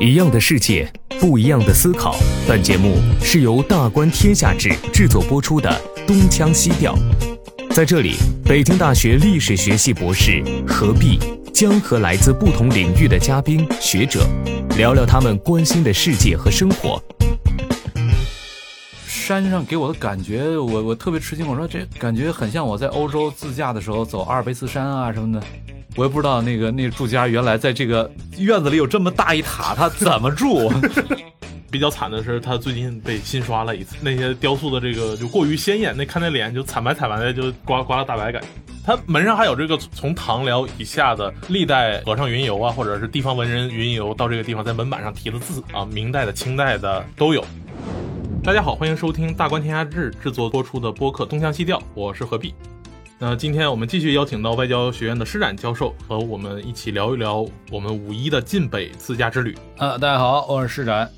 一样的世界，不一样的思考。本节目是由大观天下志制作播出的《东腔西调》。在这里，北京大学历史学系博士何必将和来自不同领域的嘉宾学者聊聊他们关心的世界和生活。山上给我的感觉，我我特别吃惊。我说这感觉很像我在欧洲自驾的时候走阿尔卑斯山啊什么的。我也不知道那个那个住家原来在这个院子里有这么大一塔，他怎么住？比较惨的是，他最近被新刷了一次，那些雕塑的这个就过于鲜艳，那看那脸就惨白惨白的，就刮刮了大白感。他门上还有这个从唐辽以下的历代和尚云游啊，或者是地方文人云游到这个地方，在门板上题的字啊，明代的、清代的都有。大家好，欢迎收听大观天下志制作播出的播客《东腔西调》，我是何必。那今天我们继续邀请到外交学院的施展教授和我们一起聊一聊我们五一的晋北自驾之旅。呃，大家好，我是施展。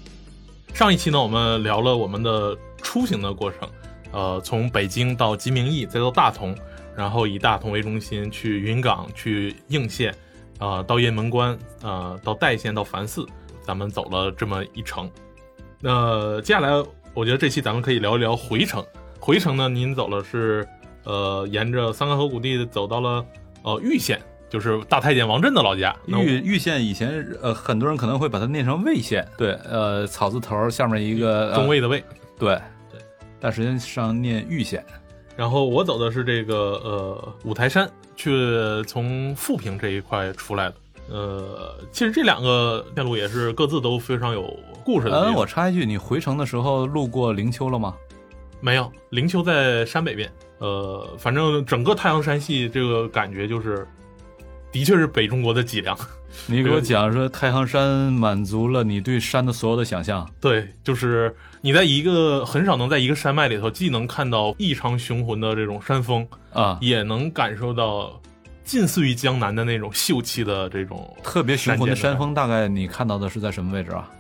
上一期呢，我们聊了我们的出行的过程，呃，从北京到吉明驿，再到大同，然后以大同为中心去云冈、去应县，啊，到雁门关，呃，到代县、到繁寺，咱们走了这么一程。那接下来，我觉得这期咱们可以聊一聊回程。回程呢，您走了是。呃，沿着三干河谷地走到了呃玉县，就是大太监王振的老家。玉玉县以前呃很多人可能会把它念成魏县，对，呃草字头下面一个中尉的尉，对对，但实际上念玉县。然后我走的是这个呃五台山，去从富平这一块出来的。呃，其实这两个线路也是各自都非常有故事的。嗯，我插一句，你回城的时候路过灵丘了吗？没有，灵丘在山北边。呃，反正整个太行山系这个感觉就是，的确是北中国的脊梁。你给我讲说，太行山满足了你对山的所有的想象。对，就是你在一个很少能在一个山脉里头，既能看到异常雄浑的这种山峰啊，也能感受到近似于江南的那种秀气的这种特别雄浑的山峰。大概你看到的是在什么位置啊？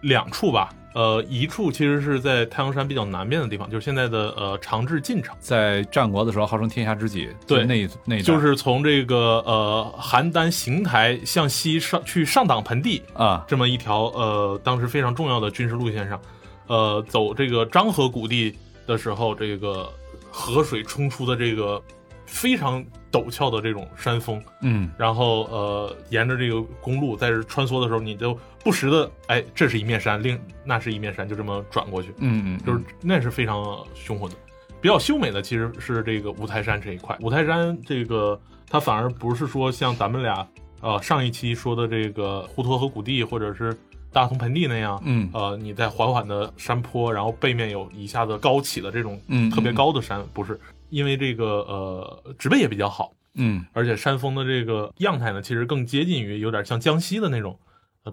两处吧。呃，一处其实是在太行山比较南边的地方，就是现在的呃长治晋城，在战国的时候号称天下之己。对，那那就是从这个呃邯郸邢台向西上去上党盆地啊，这么一条呃当时非常重要的军事路线上，呃走这个漳河谷地的时候，这个河水冲出的这个非常陡峭的这种山峰，嗯，然后呃沿着这个公路在这穿梭的时候，你就。不时的，哎，这是一面山，另那是一面山，就这么转过去，嗯嗯，就是那是非常雄浑的，比较秀美的其实是这个五台山这一块。五台山这个它反而不是说像咱们俩呃上一期说的这个滹沱河谷地或者是大同盆地那样，嗯，呃你在缓缓的山坡，然后背面有一下子高起的这种特别高的山，不是，因为这个呃植被也比较好，嗯，而且山峰的这个样态呢，其实更接近于有点像江西的那种。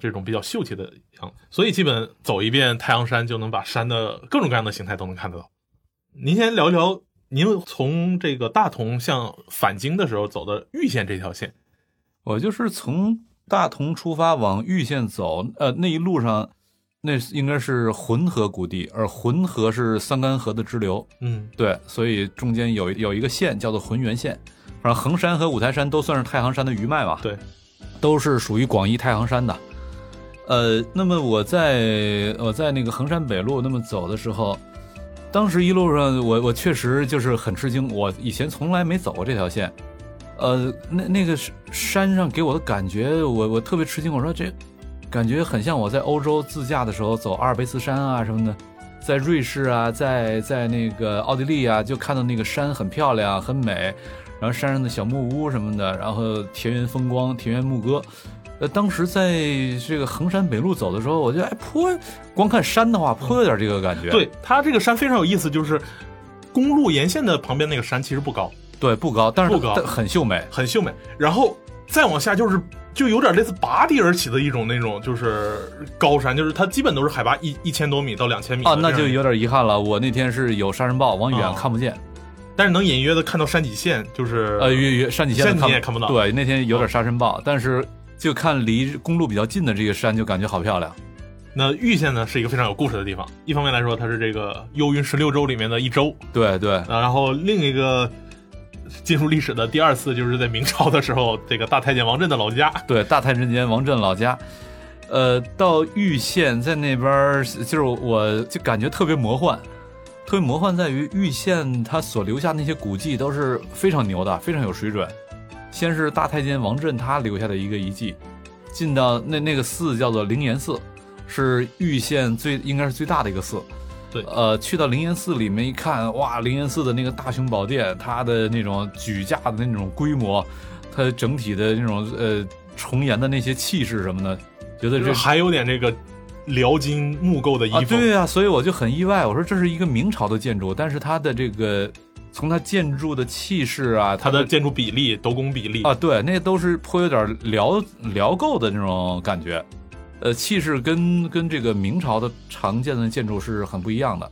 这种比较秀气的样子，所以基本走一遍太阳山就能把山的各种各样的形态都能看得到。您先聊一聊，您从这个大同向返京的时候走的玉县这条线。我就是从大同出发往玉县走，呃，那一路上那应该是浑河谷地，而浑河是桑干河的支流。嗯，对，所以中间有有一个县叫做浑源县。反正衡山和五台山都算是太行山的余脉吧？对，都是属于广义太行山的。呃，那么我在我在那个衡山北路那么走的时候，当时一路上我我确实就是很吃惊，我以前从来没走过这条线。呃，那那个山上给我的感觉，我我特别吃惊，我说这感觉很像我在欧洲自驾的时候走阿尔卑斯山啊什么的，在瑞士啊，在在那个奥地利啊，就看到那个山很漂亮很美，然后山上的小木屋什么的，然后田园风光，田园牧歌。呃，当时在这个衡山北路走的时候，我觉得哎，颇光看山的话，颇有点这个感觉。对，它这个山非常有意思，就是公路沿线的旁边那个山其实不高，对，不高，但是不高，很秀美，很秀美。然后再往下就是就有点类似拔地而起的一种那种就是高山，就是它基本都是海拔一一千多米到两千米啊，那就有点遗憾了。我那天是有沙尘暴，往远看不见，但是能隐约的看到山脊线，就是呃，约约山脊线你也看不到。对，那天有点沙尘暴，但是。就看离公路比较近的这个山，就感觉好漂亮。那玉县呢，是一个非常有故事的地方。一方面来说，它是这个幽云十六州里面的一州，对对。然后另一个进入历史的第二次，就是在明朝的时候，这个大太监王振的老家。对，大太监王振老家。呃，到玉县在那边，就是我就感觉特别魔幻，特别魔幻在于玉县他所留下那些古迹都是非常牛的，非常有水准。先是大太监王振他留下的一个遗迹，进到那那个寺叫做灵岩寺，是玉县最应该是最大的一个寺。对，呃，去到灵岩寺里面一看，哇，灵岩寺的那个大雄宝殿，它的那种举架的那种规模，它整体的那种呃重檐的那些气势什么的。觉得这还有点这个辽金木构的衣服，对啊，所以我就很意外。我说这是一个明朝的建筑，但是它的这个从它建筑的气势啊，它的建筑比例、斗拱比例啊，对，那都是颇有点辽辽构的那种感觉。呃，气势跟跟这个明朝的常见的建筑是很不一样的，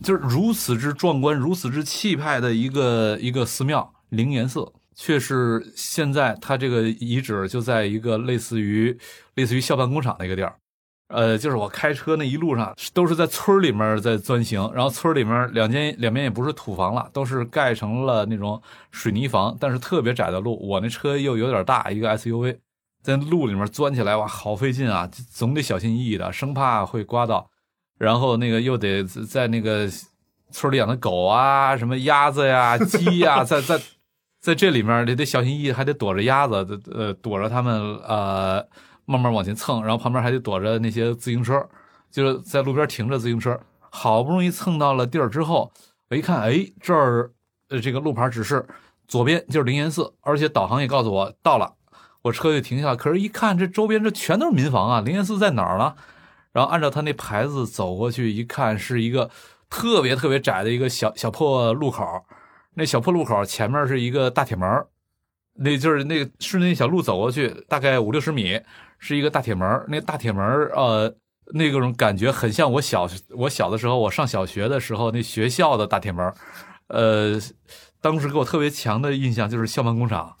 就是如此之壮观、如此之气派的一个一个寺庙灵岩寺。却是现在，它这个遗址就在一个类似于类似于校办工厂的一个地儿，呃，就是我开车那一路上都是在村里面在钻行，然后村里面两间两边也不是土房了，都是盖成了那种水泥房，但是特别窄的路，我那车又有点大，一个 SUV，在路里面钻起来哇，好费劲啊，总得小心翼翼的，生怕会刮到，然后那个又得在那个村里养的狗啊，什么鸭子呀、鸡呀，在在。在这里面，得得小心翼翼，还得躲着鸭子，呃，躲着他们，呃，慢慢往前蹭，然后旁边还得躲着那些自行车，就是在路边停着自行车。好不容易蹭到了地儿之后，我一看，哎，这儿，呃，这个路牌指示左边就是灵岩寺，而且导航也告诉我到了，我车就停下了。可是，一看这周边这全都是民房啊，灵岩寺在哪儿呢？然后按照他那牌子走过去，一看是一个特别特别窄的一个小小破路口。那小破路口前面是一个大铁门那就是那顺着那小路走过去，大概五六十米是一个大铁门那大铁门呃，那种感觉很像我小我小的时候，我上小学的时候那学校的大铁门呃，当时给我特别强的印象就是校办工厂，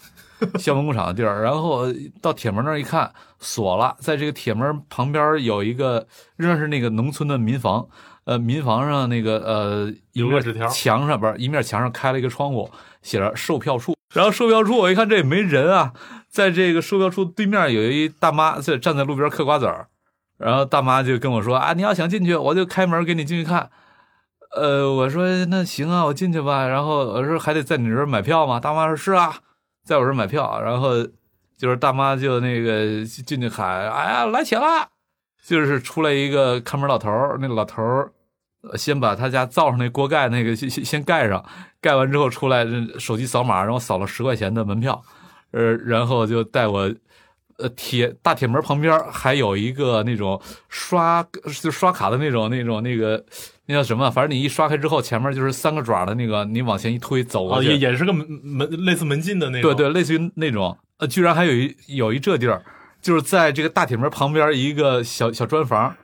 校办工厂的地儿。然后到铁门那儿一看，锁了，在这个铁门旁边有一个仍然是那个农村的民房。呃，民房上那个呃，有个纸条，墙上边一面墙上开了一个窗户，写着售票处。然后售票处我一看这也没人啊，在这个售票处对面有一大妈在站在路边嗑瓜子儿，然后大妈就跟我说啊，你要想进去，我就开门给你进去看。呃，我说那行啊，我进去吧。然后我说还得在你这儿买票吗？大妈说是啊，在我这买票。然后就是大妈就那个进去喊，哎呀，来钱了。就是出来一个看门老头儿，那老头儿先把他家灶上那锅盖那个先先先盖上，盖完之后出来，手机扫码，然后扫了十块钱的门票，呃，然后就带我，呃，铁大铁门旁边还有一个那种刷就刷卡的那种那种那个那叫什么？反正你一刷开之后，前面就是三个爪的那个，你往前一推走过去，也也是个门门类似门禁的那种，对对，类似于那种，呃，居然还有一有一这地儿。就是在这个大铁门旁边一个小小砖房，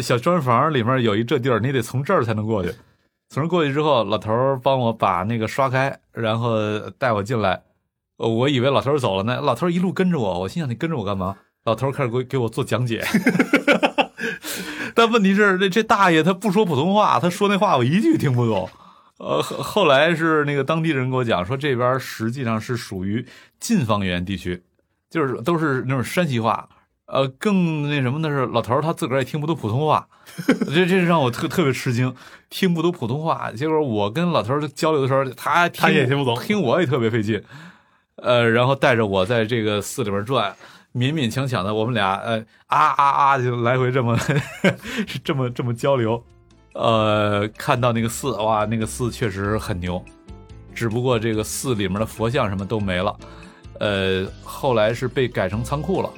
小砖房里面有一这地儿，你得从这儿才能过去。从这过去之后，老头儿帮我把那个刷开，然后带我进来。我以为老头儿走了呢，老头儿一路跟着我，我心想你跟着我干嘛？老头儿开始给给我做讲解。但问题是，这这大爷他不说普通话，他说那话我一句听不懂。呃，后来是那个当地人给我讲说，这边实际上是属于晋方言地区。就是都是那种山西话，呃，更那什么的是老头儿他自个儿也听不懂普通话，这这让我特特别吃惊，听不懂普通话。结果我跟老头儿交流的时候，他他也听不懂，听我也特别费劲。呃，然后带着我在这个寺里边转，勉勉强强的，我们俩呃啊啊啊就来回这么 是这么这么交流。呃，看到那个寺，哇，那个寺确实很牛，只不过这个寺里面的佛像什么都没了。呃，后来是被改成仓库了，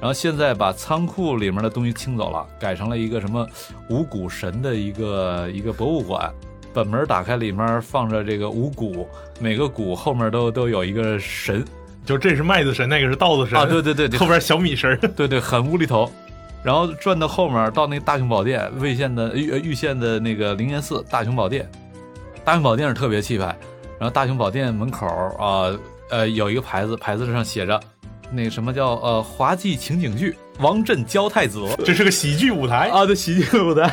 然后现在把仓库里面的东西清走了，改成了一个什么五谷神的一个一个博物馆。本门打开，里面放着这个五谷，每个谷后面都都有一个神，就这是麦子神，那个是稻子神啊，对对对，后边小米神，对对，很无厘头。然后转到后面，到那大雄宝殿，魏县的玉玉县的那个灵岩寺大雄宝殿，大雄宝殿是特别气派。然后大雄宝殿门口啊。呃，有一个牌子，牌子上写着，那个什么叫呃滑稽情景剧，王振教太子。这是个喜剧舞台啊，对，喜剧舞台。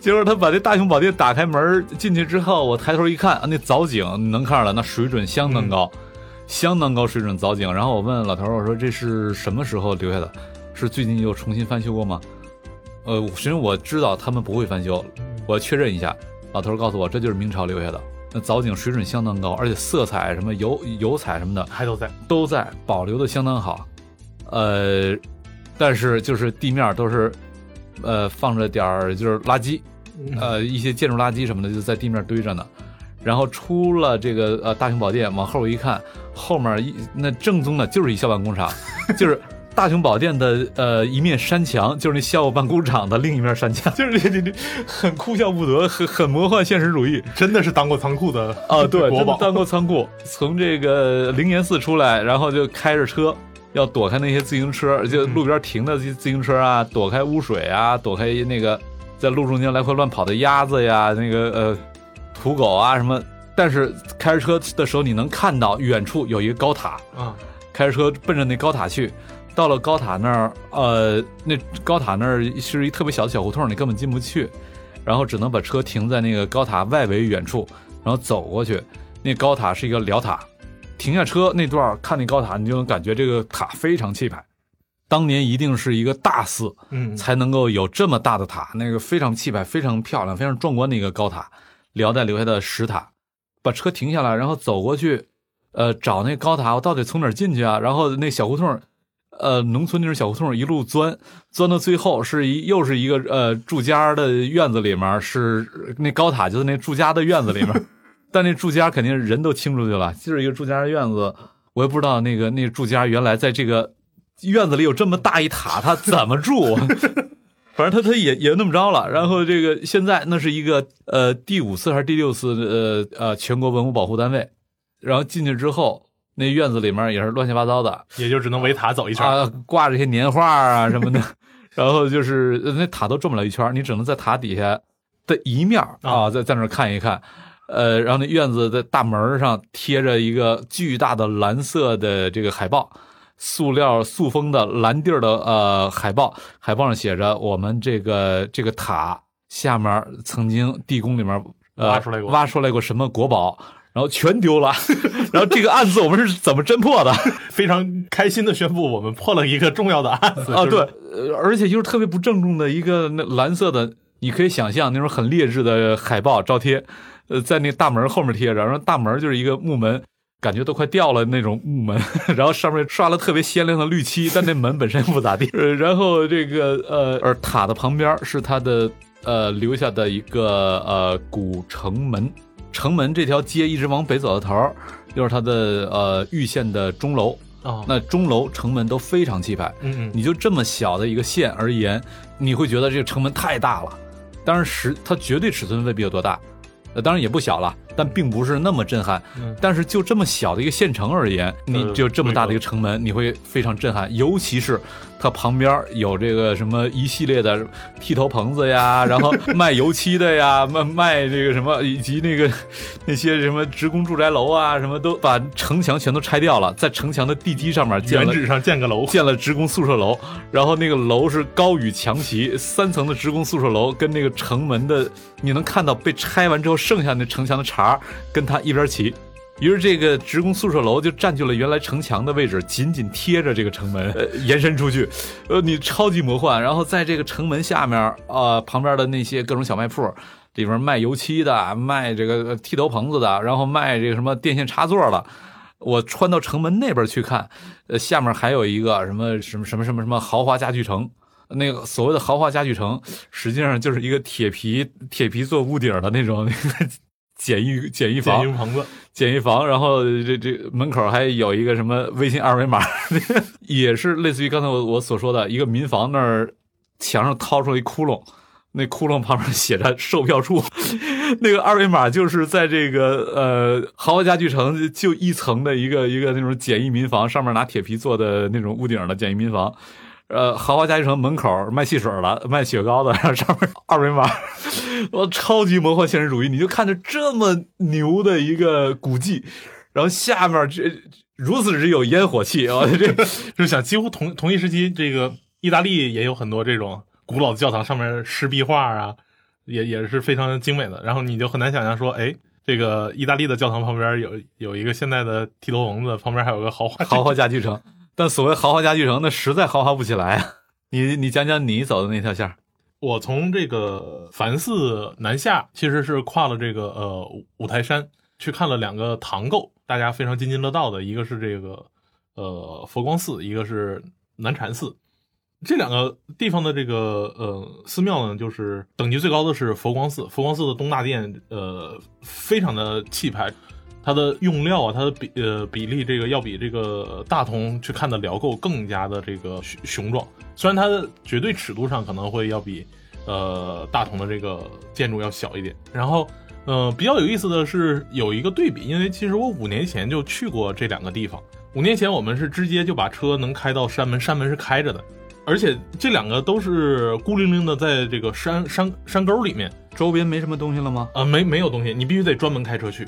结 果他把这大雄宝殿打开门进去之后，我抬头一看，啊，那藻井能看出来，那水准相当高，相当高水准藻井。然后我问老头我说这是什么时候留下的？是最近又重新翻修过吗？呃，其实我知道他们不会翻修，我确认一下。老头告诉我，这就是明朝留下的。那藻井水准相当高，而且色彩什么油油彩什么的还都在，都在保留的相当好。呃，但是就是地面都是，呃，放着点儿就是垃圾，呃，一些建筑垃圾什么的就在地面堆着呢。然后出了这个呃大雄宝殿，往后一看，后面一那正宗的就是一小板工厂，就是。大雄宝殿的呃一面山墙，就是那校办工厂的另一面山墙，就是这这这很哭笑不得，很很魔幻现实主义，真的是当过仓库的 啊，对，国宝当过仓库。从这个灵岩寺出来，然后就开着车要躲开那些自行车，就路边停的自自行车啊，躲开污水啊，躲开那个在路中间来回乱跑的鸭子呀，那个呃土狗啊什么。但是开着车的时候，你能看到远处有一个高塔啊，开着车奔着那高塔去。到了高塔那儿，呃，那高塔那儿是一特别小的小胡同，你根本进不去，然后只能把车停在那个高塔外围远处，然后走过去。那高塔是一个辽塔，停下车那段看那高塔，你就能感觉这个塔非常气派。当年一定是一个大寺，嗯，才能够有这么大的塔，那个非常气派、非常漂亮、非常壮观的一个高塔，辽代留下的石塔。把车停下来，然后走过去，呃，找那高塔，我到底从哪儿进去啊？然后那小胡同。呃，农村那种小胡同一路钻，钻到最后是一又是一个呃住家的院子里面，是那高塔就是那住家的院子里面，但那住家肯定人都清出去了，就是一个住家的院子，我也不知道那个那住家原来在这个院子里有这么大一塔，他怎么住？反正他他也也那么着了。然后这个现在那是一个呃第五次还是第六次呃呃全国文物保护单位，然后进去之后。那院子里面也是乱七八糟的，也就只能围塔走一圈啊，挂着些年画啊什么的，然后就是那塔都转不了一圈，你只能在塔底下的一面啊，在在那看一看，呃，然后那院子的大门上贴着一个巨大的蓝色的这个海报，塑料塑封的蓝地儿的呃海报，海报上写着我们这个这个塔下面曾经地宫里面挖出来过挖出来过什么国宝。然后全丢了，然后这个案子我们是怎么侦破的？非常开心的宣布，我们破了一个重要的案子啊！对，而且就是特别不郑重的一个那蓝色的，你可以想象那种很劣质的海报招贴，呃，在那大门后面贴着，然后大门就是一个木门，感觉都快掉了那种木门，然后上面刷了特别鲜亮的绿漆，但那门本身不咋地。呃，然后这个呃，而塔的旁边是它的呃留下的一个呃古城门。城门这条街一直往北走到头，就是它的呃玉县的钟楼啊。那钟楼、城门都非常气派。嗯嗯，你就这么小的一个县而言，你会觉得这个城门太大了。当然，实它绝对尺寸未必有多大，呃，当然也不小了，但并不是那么震撼。但是就这么小的一个县城而言，你就这么大的一个城门，你会非常震撼，尤其是。它旁边有这个什么一系列的剃头棚子呀，然后卖油漆的呀，卖卖这个什么，以及那个 那些什么职工住宅楼啊，什么都把城墙全都拆掉了，在城墙的地基上面建了，原址上建个楼，建了职工宿舍楼，然后那个楼是高与墙齐，三层的职工宿舍楼跟那个城门的，你能看到被拆完之后剩下那城墙的茬跟它一边齐。于是，这个职工宿舍楼就占据了原来城墙的位置，紧紧贴着这个城门，呃，延伸出去，呃，你超级魔幻。然后在这个城门下面，啊，旁边的那些各种小卖铺，里边卖油漆的，卖这个剃头棚子的，然后卖这个什么电线插座的。我穿到城门那边去看，呃，下面还有一个什么什么什么什么什么豪华家具城。那个所谓的豪华家具城，实际上就是一个铁皮铁皮做屋顶的那种那个。简易简易房，简易棚子，简易房，然后这这门口还有一个什么微信二维码，也是类似于刚才我我所说的一个民房那儿墙上掏出来一窟窿，那窟窿旁边写着售票处，那个二维码就是在这个呃豪华家具城就一层的一个一个那种简易民房上面拿铁皮做的那种屋顶的简易民房。呃，豪华家具城门口卖汽水的，卖雪糕的，然后上面二维码，我超级魔幻现实主义，你就看着这么牛的一个古迹，然后下面这如此之有烟火气啊，这就想几乎同同一时期，这个意大利也有很多这种古老的教堂，上面石壁画啊，也也是非常精美的。然后你就很难想象说，哎，这个意大利的教堂旁边有有一个现代的剃头笼子，旁边还有个豪华豪华家具城。但所谓豪华家具城，那实在豪华不起来啊！你你讲讲你走的那条线我从这个梵寺南下，其实是跨了这个呃五台山，去看了两个堂构，大家非常津津乐道的，一个是这个呃佛光寺，一个是南禅寺。这两个地方的这个呃寺庙呢，就是等级最高的是佛光寺。佛光寺的东大殿，呃，非常的气派，它的用料啊，它的比呃比例，这个要比这个大同去看的辽构更加的这个雄雄壮。虽然它的绝对尺度上可能会要比呃大同的这个建筑要小一点。然后，呃，比较有意思的是有一个对比，因为其实我五年前就去过这两个地方。五年前我们是直接就把车能开到山门，山门是开着的。而且这两个都是孤零零的在这个山山山沟里面，周边没什么东西了吗？啊，没没有东西，你必须得专门开车去。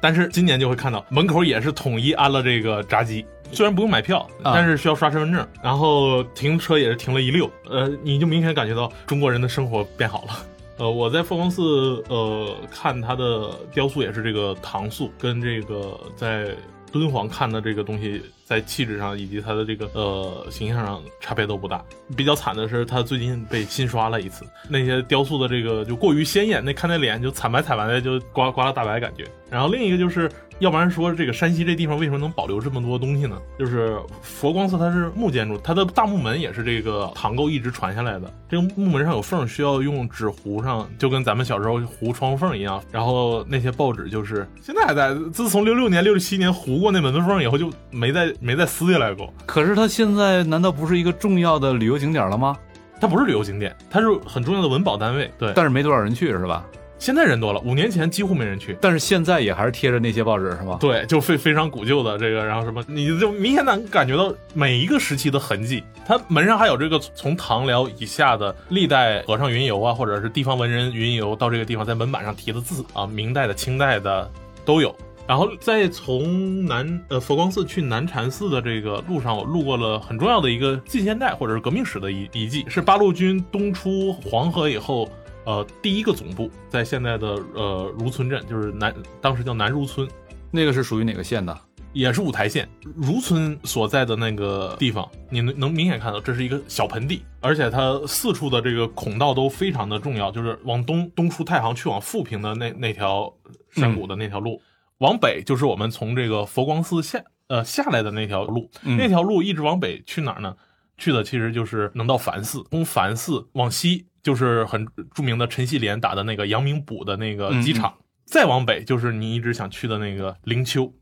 但是今年就会看到门口也是统一安了这个闸机，虽然不用买票，但是需要刷身份证，然后停车也是停了一溜。呃，你就明显感觉到中国人的生活变好了。呃，我在凤凰寺呃看它的雕塑也是这个唐塑，跟这个在敦煌看的这个东西。在气质上以及它的这个呃形象上差别都不大。比较惨的是，它最近被新刷了一次，那些雕塑的这个就过于鲜艳，那看那脸就惨白惨白的，就刮刮了大白感觉。然后另一个就是。要不然说这个山西这地方为什么能保留这么多东西呢？就是佛光寺它是木建筑，它的大木门也是这个唐构一直传下来的。这个木门上有缝，需要用纸糊上，就跟咱们小时候糊窗户缝一样。然后那些报纸就是 现在还在，自从六六年、六七年糊过那门子缝以后，就没再没再撕下来过。可是它现在难道不是一个重要的旅游景点了吗？它不是旅游景点，它是很重要的文保单位。对，但是没多少人去，是吧？现在人多了，五年前几乎没人去，但是现在也还是贴着那些报纸，是吧？对，就非非常古旧的这个，然后什么，你就明显能感觉到每一个时期的痕迹。它门上还有这个从唐辽以下的历代和尚云游啊，或者是地方文人云游到这个地方，在门板上题的字啊，明代的、清代的都有。然后再从南呃佛光寺去南禅寺的这个路上，我路过了很重要的一个近现代或者是革命史的遗遗迹，是八路军东出黄河以后。呃，第一个总部在现在的呃如村镇，就是南，当时叫南如村，那个是属于哪个县的？也是五台县如村所在的那个地方，你能能明显看到这是一个小盆地，而且它四处的这个孔道都非常的重要，就是往东东出太行去往富平的那那条山谷的那条路，往北就是我们从这个佛光寺下呃下来的那条路，那条路一直往北去哪儿呢？去的其实就是能到梵寺，从梵寺往西。就是很著名的陈锡联打的那个阳明堡的那个机场，再往北就是你一直想去的那个灵丘，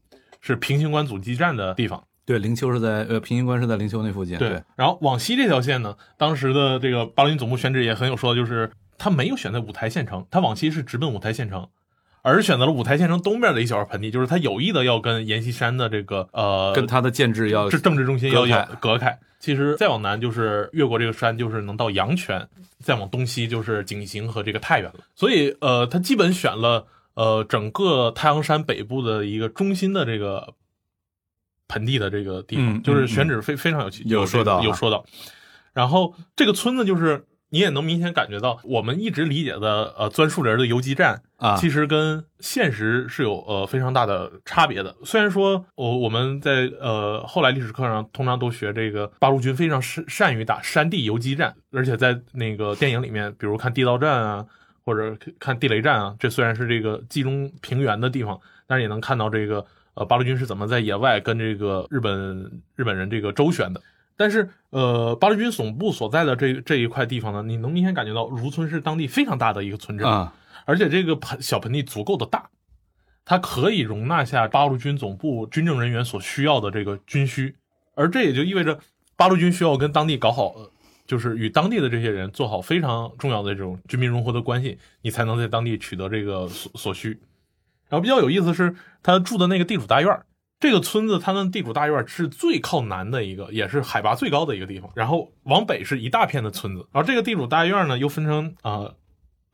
是平型关阻击战的地方。对，灵丘是在呃平型关是在灵丘那附近。对，然后往西这条线呢，当时的这个八路军总部选址也很有说，就是他没有选在五台县城，他往西是直奔五台县城，而选择了五台县城东边的一小块盆地，就是他有意的要跟阎锡山的这个呃，跟他的建制要政治中心要隔开。其实再往南就是越过这个山，就是能到阳泉；再往东西就是景行和这个太原了。所以，呃，他基本选了呃整个太行山北部的一个中心的这个盆地的这个地方，就是选址非非常有有说到有说到。然后这个村子就是。你也能明显感觉到，我们一直理解的呃钻树林的游击战啊，其实跟现实是有呃非常大的差别的。虽然说我我们在呃后来历史课上通常都学这个八路军非常善善于打山地游击战，而且在那个电影里面，比如看地道战啊，或者看地雷战啊，这虽然是这个冀中平原的地方，但是也能看到这个呃八路军是怎么在野外跟这个日本日本人这个周旋的。但是，呃，八路军总部所在的这这一块地方呢，你能明显感觉到如村是当地非常大的一个村镇啊，而且这个盆小盆地足够的大，它可以容纳下八路军总部军政人员所需要的这个军需，而这也就意味着八路军需要跟当地搞好，就是与当地的这些人做好非常重要的这种军民融合的关系，你才能在当地取得这个所所需。然后比较有意思是，他住的那个地主大院这个村子，他的地主大院是最靠南的一个，也是海拔最高的一个地方。然后往北是一大片的村子。然后这个地主大院呢，又分成啊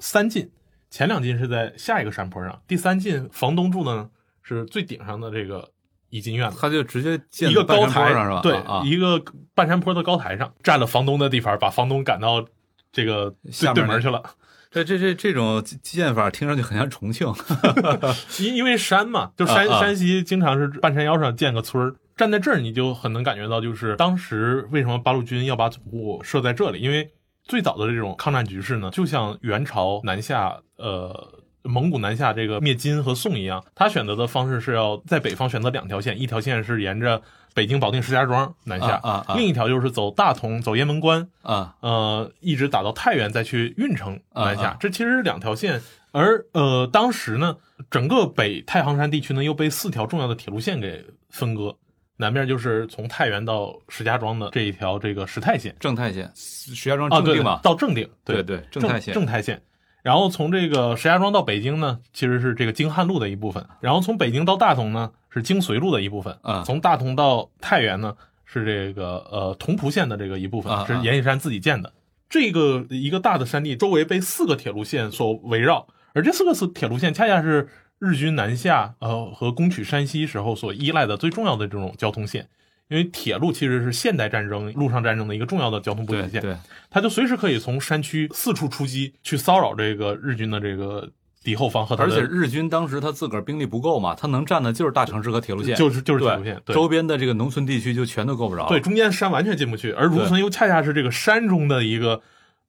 三进，前两进是在下一个山坡上，第三进房东住的呢是最顶上的这个一进院子。他就直接建一个高台上是吧？对，啊，一个半山坡的高台上，占了房东的地盘，把房东赶到这个下对对门去了。这这这这种建法听上去很像重庆。因因为山嘛，就山、山西经常是半山腰上建个村儿，站在这儿你就很能感觉到，就是当时为什么八路军要把总部设在这里，因为最早的这种抗战局势呢，就像元朝南下，呃。蒙古南下这个灭金和宋一样，他选择的方式是要在北方选择两条线，一条线是沿着北京、保定、石家庄南下，啊另一条就是走大同、走雁门关，啊呃，一直打到太原，再去运城南下，这其实是两条线。而呃，当时呢，整个北太行山地区呢又被四条重要的铁路线给分割，南面就是从太原到石家庄的这一条这个石太线正太线，石家庄正定嘛，到正定，对对对，正太线，正太线。然后从这个石家庄到北京呢，其实是这个京汉路的一部分。然后从北京到大同呢，是京绥路的一部分。啊从大同到太原呢，是这个呃同蒲线的这个一部分，啊是阎锡山自己建的。这个一个大的山地周围被四个铁路线所围绕，而这四个四铁路线恰恰是日军南下呃和攻取山西时候所依赖的最重要的这种交通线。因为铁路其实是现代战争、陆上战争的一个重要的交通补给线，对对，它就随时可以从山区四处出击，去骚扰这个日军的这个敌后方和而且日军当时他自个儿兵力不够嘛，他能占的就是大城市和铁路线，就是就是铁路线，对周边的这个农村地区就全都够不着。对，中间山完全进不去，而如村又恰恰是这个山中的一个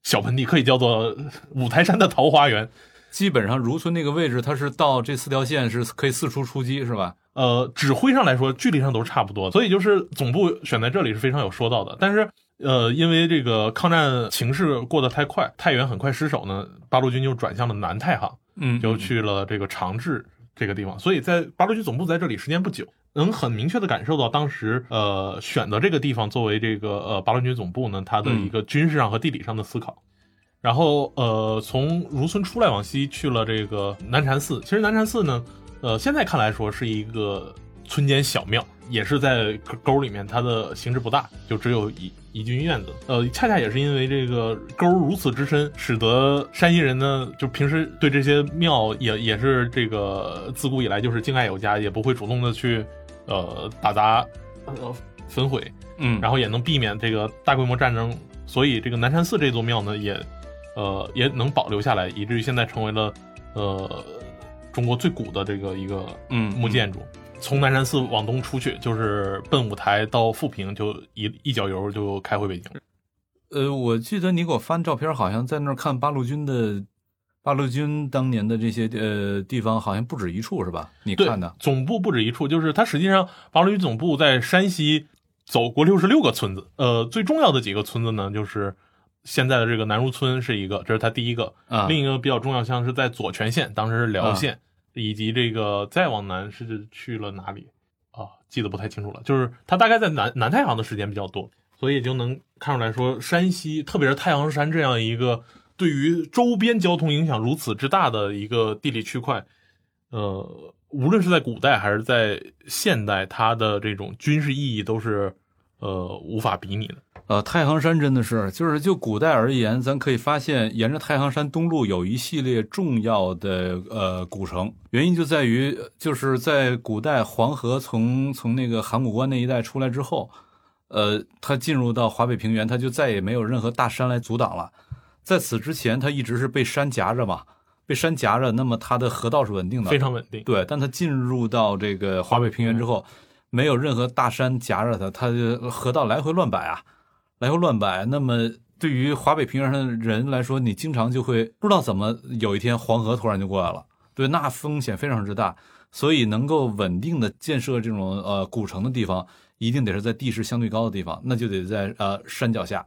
小盆地，可以叫做五台山的桃花源。基本上如村那个位置，它是到这四条线是可以四处出击，是吧？呃，指挥上来说，距离上都是差不多的，所以就是总部选在这里是非常有说道的。但是，呃，因为这个抗战形势过得太快，太原很快失守呢，八路军就转向了南太行。嗯就去了这个长治这个地方，所以在八路军总部在这里时间不久，能很明确的感受到当时呃选择这个地方作为这个呃八路军总部呢，它的一个军事上和地理上的思考。然后呃从如村出来往西去了这个南禅寺，其实南禅寺呢，呃现在看来说是一个村间小庙，也是在沟里面，它的形制不大，就只有一一进院子。呃，恰恰也是因为这个沟如此之深，使得山西人呢，就平时对这些庙也也是这个自古以来就是敬爱有加，也不会主动的去呃打砸、呃焚毁，嗯，然后也能避免这个大规模战争。所以这个南山寺这座庙呢，也呃也能保留下来，以至于现在成为了呃中国最古的这个一个嗯木建筑。从南山寺往东出去，就是奔五台到富平，就一一脚油就开回北京。呃，我记得你给我翻照片，好像在那儿看八路军的八路军当年的这些呃地方，好像不止一处，是吧？你看的，总部不止一处，就是它实际上八路军总部在山西走过六十六个村子。呃，最重要的几个村子呢，就是现在的这个南如村是一个，这是它第一个。嗯，另一个比较重要，像是在左权县，当时是辽县，以及这个再往南是去了哪里啊？记得不太清楚了。就是它大概在南南太行的时间比较多，所以也就能看出来说，山西特别是太行山这样一个对于周边交通影响如此之大的一个地理区块，呃，无论是在古代还是在现代，它的这种军事意义都是呃无法比拟的。呃，太行山真的是，就是就古代而言，咱可以发现，沿着太行山东路有一系列重要的呃古城，原因就在于，就是在古代黄河从从那个函谷关那一带出来之后，呃，它进入到华北平原，它就再也没有任何大山来阻挡了。在此之前，它一直是被山夹着嘛，被山夹着，那么它的河道是稳定的，非常稳定。对，但它进入到这个华北平原之后，没有任何大山夹着它，它就河道来回乱摆啊，来回乱摆。那么对于华北平原上的人来说，你经常就会不知道怎么有一天黄河突然就过来了，对，那风险非常之大。所以能够稳定的建设这种呃古城的地方，一定得是在地势相对高的地方，那就得在呃山脚下。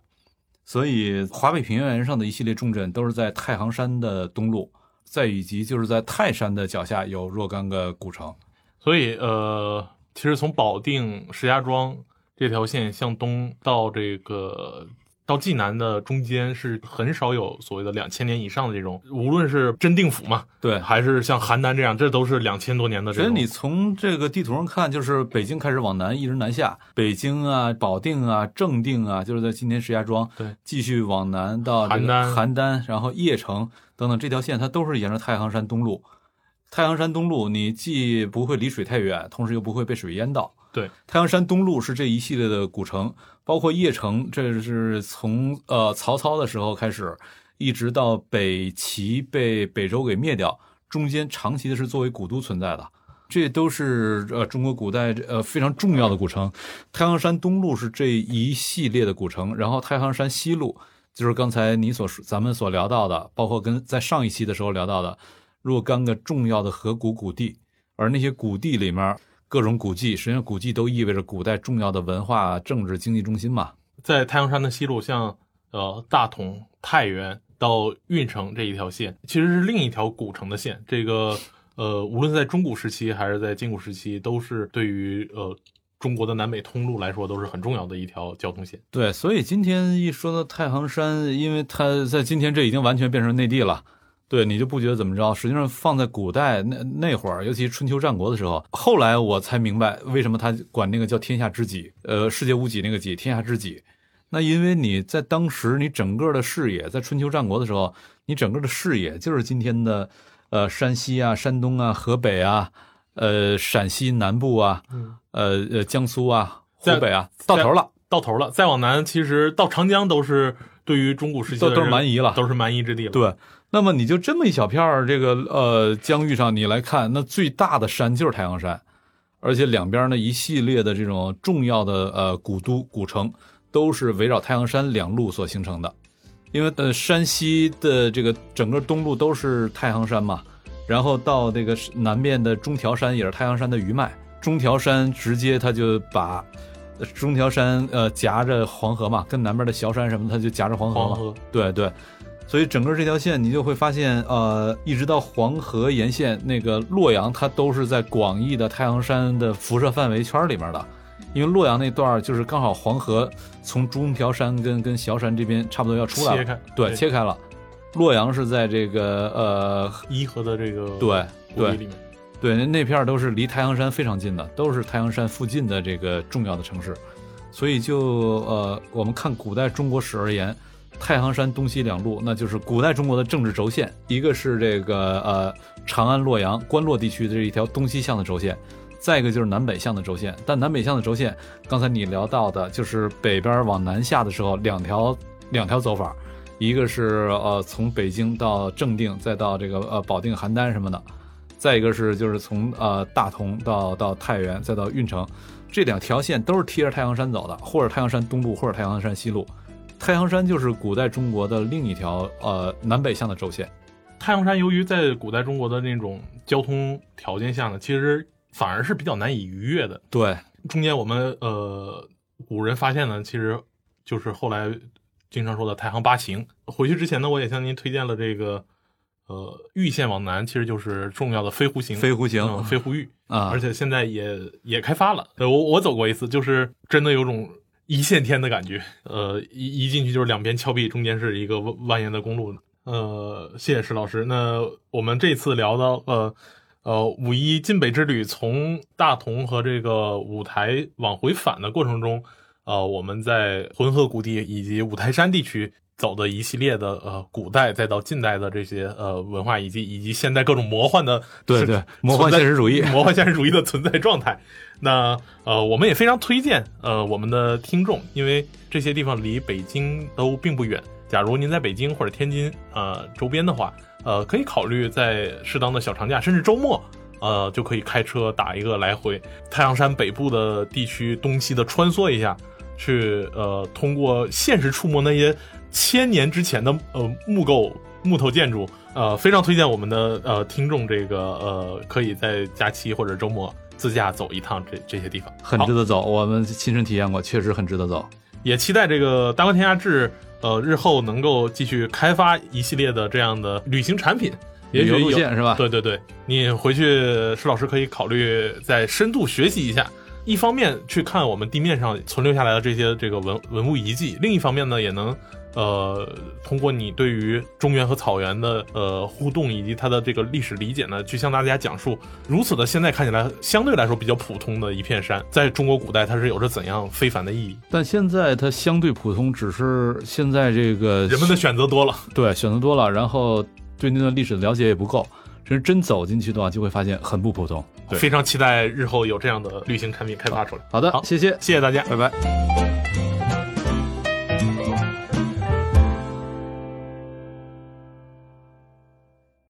所以华北平原上的一系列重镇都是在太行山的东路，再以及就是在泰山的脚下有若干个古城。所以呃，其实从保定、石家庄这条线向东到这个到济南的中间是很少有所谓的两千年以上的这种，无论是真定府嘛，对，还是像邯郸这样，这都是两千多年的这种。所以你从这个地图上看，就是北京开始往南一直南下，北京啊、保定啊、正定啊，就是在今天石家庄，对，继续往南到邯郸邯郸，然后邺城等等这条线，它都是沿着太行山东路。太行山东路，你既不会离水太远，同时又不会被水淹到。对，太行山东路是这一系列的古城，包括邺城，这是从呃曹操的时候开始，一直到北齐被北周给灭掉，中间长期的是作为古都存在的。这都是呃中国古代呃非常重要的古城。太行山东路是这一系列的古城，然后太行山西路就是刚才你所咱们所聊到的，包括跟在上一期的时候聊到的若干个重要的河谷谷地，而那些谷地里面。各种古迹，实际上古迹都意味着古代重要的文化、政治、经济中心嘛。在太行山的西路，像呃大同、太原到运城这一条线，其实是另一条古城的线。这个呃，无论在中古时期还是在近古时期，都是对于呃中国的南北通路来说都是很重要的一条交通线。对，所以今天一说到太行山，因为它在今天这已经完全变成内地了。对你就不觉得怎么着？实际上放在古代那那会儿，尤其春秋战国的时候，后来我才明白为什么他管那个叫天下知己，呃，世界无己那个己，天下知己。那因为你在当时你整个的视野，在春秋战国的时候，你整个的视野就是今天的，呃，山西啊、山东啊、河北啊、呃，陕西南部啊，呃呃，江苏啊、湖北啊，到头了，到头了。再往南，其实到长江都是对于中古时期都都是蛮夷了，都是蛮夷之地了。对。那么你就这么一小片儿，这个呃疆域上你来看，那最大的山就是太行山，而且两边呢一系列的这种重要的呃古都古城，都是围绕太行山两路所形成的。因为呃山西的这个整个东路都是太行山嘛，然后到这个南面的中条山也是太行山的余脉，中条山直接它就把中条山呃夹着黄河嘛，跟南边的崤山什么它就夹着黄河嘛，对对。所以整个这条线，你就会发现，呃，一直到黄河沿线那个洛阳，它都是在广义的太行山的辐射范围圈里面的。因为洛阳那段就是刚好黄河从中条山跟跟萧山这边差不多要出来了，对，切开了。洛阳是在这个呃伊河的这个对对对，那那片都是离太行山非常近的，都是太行山附近的这个重要的城市。所以就呃，我们看古代中国史而言。太行山东西两路，那就是古代中国的政治轴线。一个是这个呃长安、洛阳、关洛地区的这一条东西向的轴线，再一个就是南北向的轴线。但南北向的轴线，刚才你聊到的，就是北边往南下的时候，两条两条走法，一个是呃从北京到正定，再到这个呃保定、邯郸什么的；再一个是就是从呃大同到到太原，再到运城，这两条线都是贴着太行山走的，或者太行山东路，或者太行山西路。太行山就是古代中国的另一条呃南北向的轴线。太行山由于在古代中国的那种交通条件下呢，其实反而是比较难以逾越的。对，中间我们呃古人发现呢，其实就是后来经常说的太行八形。回去之前呢，我也向您推荐了这个呃玉县往南，其实就是重要的飞狐行。飞狐形，飞狐峪啊，而且现在也也开发了。我我走过一次，就是真的有种。一线天的感觉，呃，一一进去就是两边峭壁，中间是一个蜿蜒的公路。呃，谢谢石老师。那我们这次聊到，呃，呃，五一晋北之旅，从大同和这个五台往回返的过程中，呃，我们在浑河谷地以及五台山地区。走的一系列的呃古代再到近代的这些呃文化以及，以及现在各种魔幻的对对魔幻现实主义 魔幻现实主义的存在状态。那呃我们也非常推荐呃我们的听众，因为这些地方离北京都并不远。假如您在北京或者天津呃周边的话，呃可以考虑在适当的小长假甚至周末，呃就可以开车打一个来回太阳山北部的地区东西的穿梭一下，去呃通过现实触摸那些。千年之前的呃木构木头建筑，呃，非常推荐我们的呃听众这个呃可以在假期或者周末自驾走一趟这这些地方，很值得走。我们亲身体验过，确实很值得走。也期待这个大观天下志呃日后能够继续开发一系列的这样的旅行产品，也许路线是吧？对对对，你回去施老师可以考虑再深度学习一下，一方面去看我们地面上存留下来的这些这个文文物遗迹，另一方面呢也能。呃，通过你对于中原和草原的呃互动，以及它的这个历史理解呢，去向大家讲述如此的现在看起来相对来说比较普通的一片山，在中国古代它是有着怎样非凡的意义。但现在它相对普通，只是现在这个人们的选择多了，对，选择多了，然后对那段历史的了解也不够。其实真走进去的话，就会发现很不普通。对，非常期待日后有这样的旅行产品开发出来。好的，好谢谢，谢谢大家。拜拜。